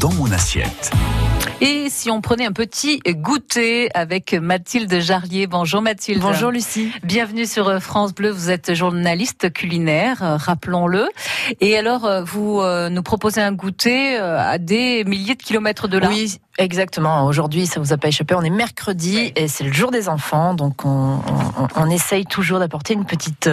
dans mon assiette. Et si on prenait un petit goûter avec Mathilde Jarlier. Bonjour Mathilde. Bonjour Lucie. Bienvenue sur France Bleu. Vous êtes journaliste culinaire, euh, rappelons-le. Et alors, euh, vous euh, nous proposez un goûter à des milliers de kilomètres de là. Oui, Exactement. Aujourd'hui, ça vous a pas échappé. On est mercredi et c'est le jour des enfants, donc on, on, on essaye toujours d'apporter une petite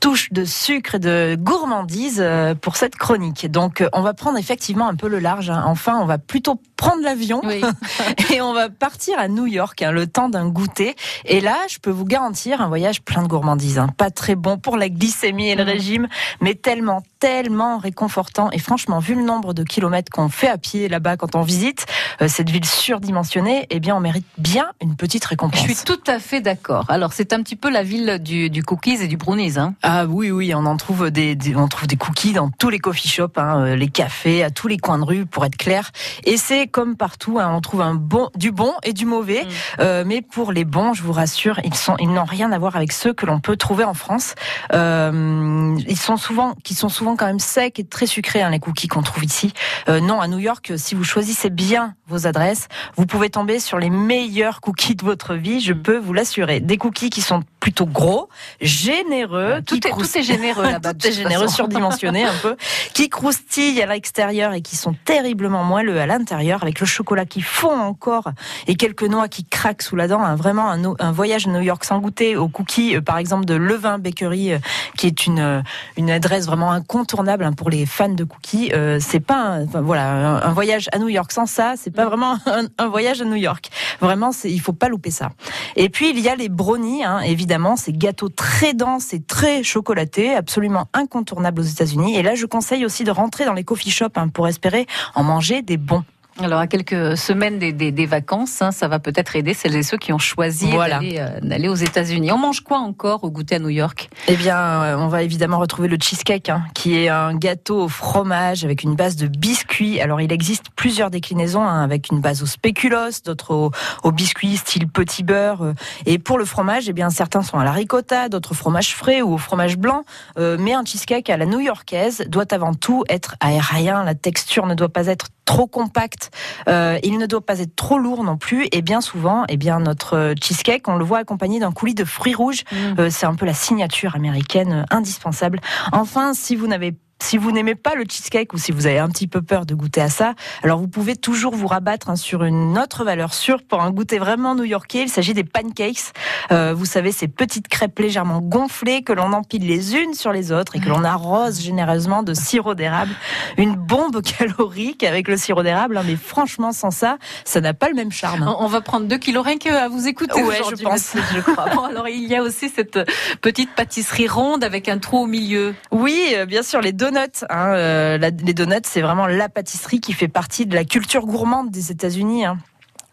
touche de sucre et de gourmandise pour cette chronique. Donc, on va prendre effectivement un peu le large. Hein. Enfin, on va plutôt prendre l'avion oui. et on va partir à New York, hein, le temps d'un goûter. Et là, je peux vous garantir un voyage plein de gourmandise. Hein. Pas très bon pour la glycémie et le mmh. régime, mais tellement, tellement réconfortant. Et franchement, vu le nombre de kilomètres qu'on fait à pied là-bas quand on visite, euh, cette ville surdimensionnée, eh bien, on mérite bien une petite récompense. Je suis tout à fait d'accord. Alors, c'est un petit peu la ville du, du cookies et du brownies. Hein. Ah oui, oui, on en trouve des, des, on trouve des cookies dans tous les coffee shops, hein, euh, les cafés, à tous les coins de rue, pour être clair. Et c'est comme partout, hein, on trouve un bon, du bon et du mauvais. Mm. Euh, mais pour les bons, je vous rassure, ils sont, ils n'ont rien à voir avec ceux que l'on peut trouver en France. Euh, ils sont souvent, qui sont souvent quand même secs et très sucrés, hein, les cookies qu'on trouve ici. Euh, non, à New York, si vous choisissez bien adresses, vous pouvez tomber sur les meilleurs cookies de votre vie, je peux vous l'assurer. Des cookies qui sont plutôt gros, généreux, tout, est, tout est généreux là-bas. tout est généreux, surdimensionné un peu, qui croustillent à l'extérieur et qui sont terriblement moelleux à l'intérieur, avec le chocolat qui fond encore et quelques noix qui craquent sous la dent. Hein, vraiment un, un, voyage à New York sans goûter aux cookies, euh, par exemple de Levin Bakery, euh, qui est une euh, une adresse vraiment incontournable hein, pour les fans de cookies. c'est pas un, enfin, voilà un, voyage à New York sans ça, c'est pas vraiment un, voyage à New York. Vraiment, il faut pas louper ça. Et puis il y a les brownies, hein, évidemment, ces gâteaux très denses et très chocolatés, absolument incontournables aux États-Unis. Et là, je conseille aussi de rentrer dans les coffee shops hein, pour espérer en manger des bons. Alors, à quelques semaines des, des, des vacances, hein, ça va peut-être aider celles et ceux qui ont choisi euh, d'aller aux États-Unis. On mange quoi encore au goûter à New York? Eh bien, euh, on va évidemment retrouver le cheesecake, hein, qui est un gâteau au fromage avec une base de biscuits. Alors, il existe plusieurs déclinaisons, hein, avec une base au spéculoos, d'autres au, au, biscuit style petit beurre. Euh. Et pour le fromage, eh bien, certains sont à la ricotta, d'autres au fromage frais ou au fromage blanc. mais un cheesecake à la new-yorkaise doit avant tout être aérien. La texture ne doit pas être trop Euh, il ne doit pas être trop lourd non plus. Et bien souvent, eh bien notre cheesecake, on le voit accompagné d'un coulis de fruits rouges. Mmh. Euh, c'est un peu la signature américaine euh, indispensable. Enfin, si vous n'avez si vous n'aimez pas le cheesecake ou si vous avez un petit peu peur de goûter à ça, alors vous pouvez toujours vous rabattre hein, sur une autre valeur sûre pour un goûter vraiment new-yorkais. Il s'agit des pancakes. Euh, vous savez, ces petites crêpes légèrement gonflées que l'on empile les unes sur les autres et que l'on arrose généreusement de sirop d'érable. Une bombe calorique avec le sirop d'érable, hein, mais franchement, sans ça, ça n'a pas le même charme. On va prendre deux kilos rien qu'à vous écouter ouais, je pense. Je crois. Bon, alors il y a aussi cette petite pâtisserie ronde avec un trou au milieu. Oui, euh, bien sûr, les donuts. Hein, euh, les donuts, c'est vraiment la pâtisserie qui fait partie de la culture gourmande des États-Unis. Hein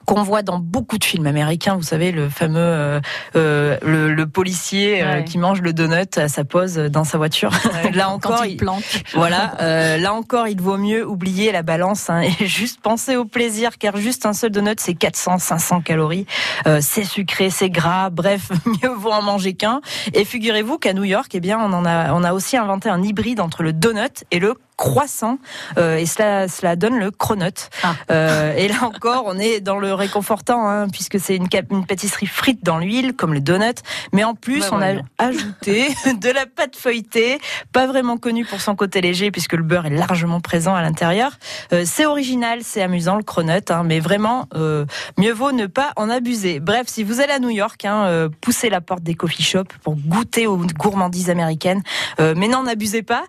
qu'on voit dans beaucoup de films américains. Vous savez, le fameux euh, euh le, le, policier euh, qui mange le donut à sa pause dans sa voiture. là encore, il, plante. Voilà, euh, là encore, il vaut mieux oublier la balance hein, et juste penser au plaisir, car juste un seul donut, c'est 400-500 calories. c'est sucré, c'est gras. Bref, mieux vaut en manger qu'un. Et figurez-vous qu'à New York, eh bien, on en a, on a aussi inventé un hybride entre le donut et le croissant euh, et cela, cela donne le cronut. Ah. Euh, et là encore, on est dans le réconfortant hein, puisque c'est une, une pâtisserie frite dans l'huile comme le donut, mais en plus bah on a ajouté de la pâte feuilletée, pas vraiment connue pour son côté léger puisque le beurre est largement présent à l'intérieur. Euh, c'est original, c'est amusant le cronut, hein, mais vraiment euh, mieux vaut ne pas en abuser. Bref, si vous allez à New York, hein, poussez la porte des coffee shops pour goûter aux gourmandises américaines, mais n'en abusez pas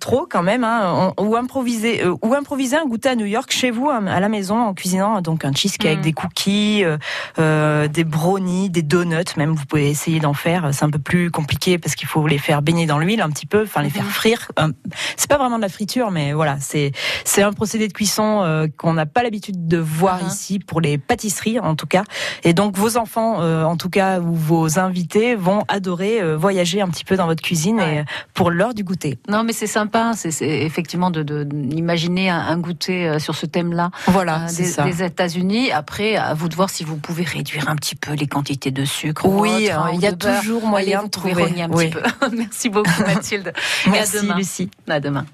trop quand même Hein, ou improviser euh, ou improviser un goûter à New York chez vous à la maison en cuisinant donc un cheesecake, mm. des cookies, euh, euh, des brownies, des donuts. Même vous pouvez essayer d'en faire. C'est un peu plus compliqué parce qu'il faut les faire baigner dans l'huile un petit peu, enfin les faire mm-hmm. frire. C'est pas vraiment de la friture, mais voilà, c'est c'est un procédé de cuisson qu'on n'a pas l'habitude de voir uh-huh. ici pour les pâtisseries en tout cas. Et donc vos enfants, en tout cas ou vos invités, vont adorer voyager un petit peu dans votre cuisine et pour l'heure du goûter. Non, mais c'est sympa. C'est effectivement de, d'imaginer un, goûter euh, sur ce thème-là. Voilà, euh, des, des États-Unis. Après, à vous de voir si vous pouvez réduire un petit peu les quantités de sucre. Oui, il y a toujours moyen de trouver un petit peu. Merci beaucoup Mathilde. Merci Lucie. À demain.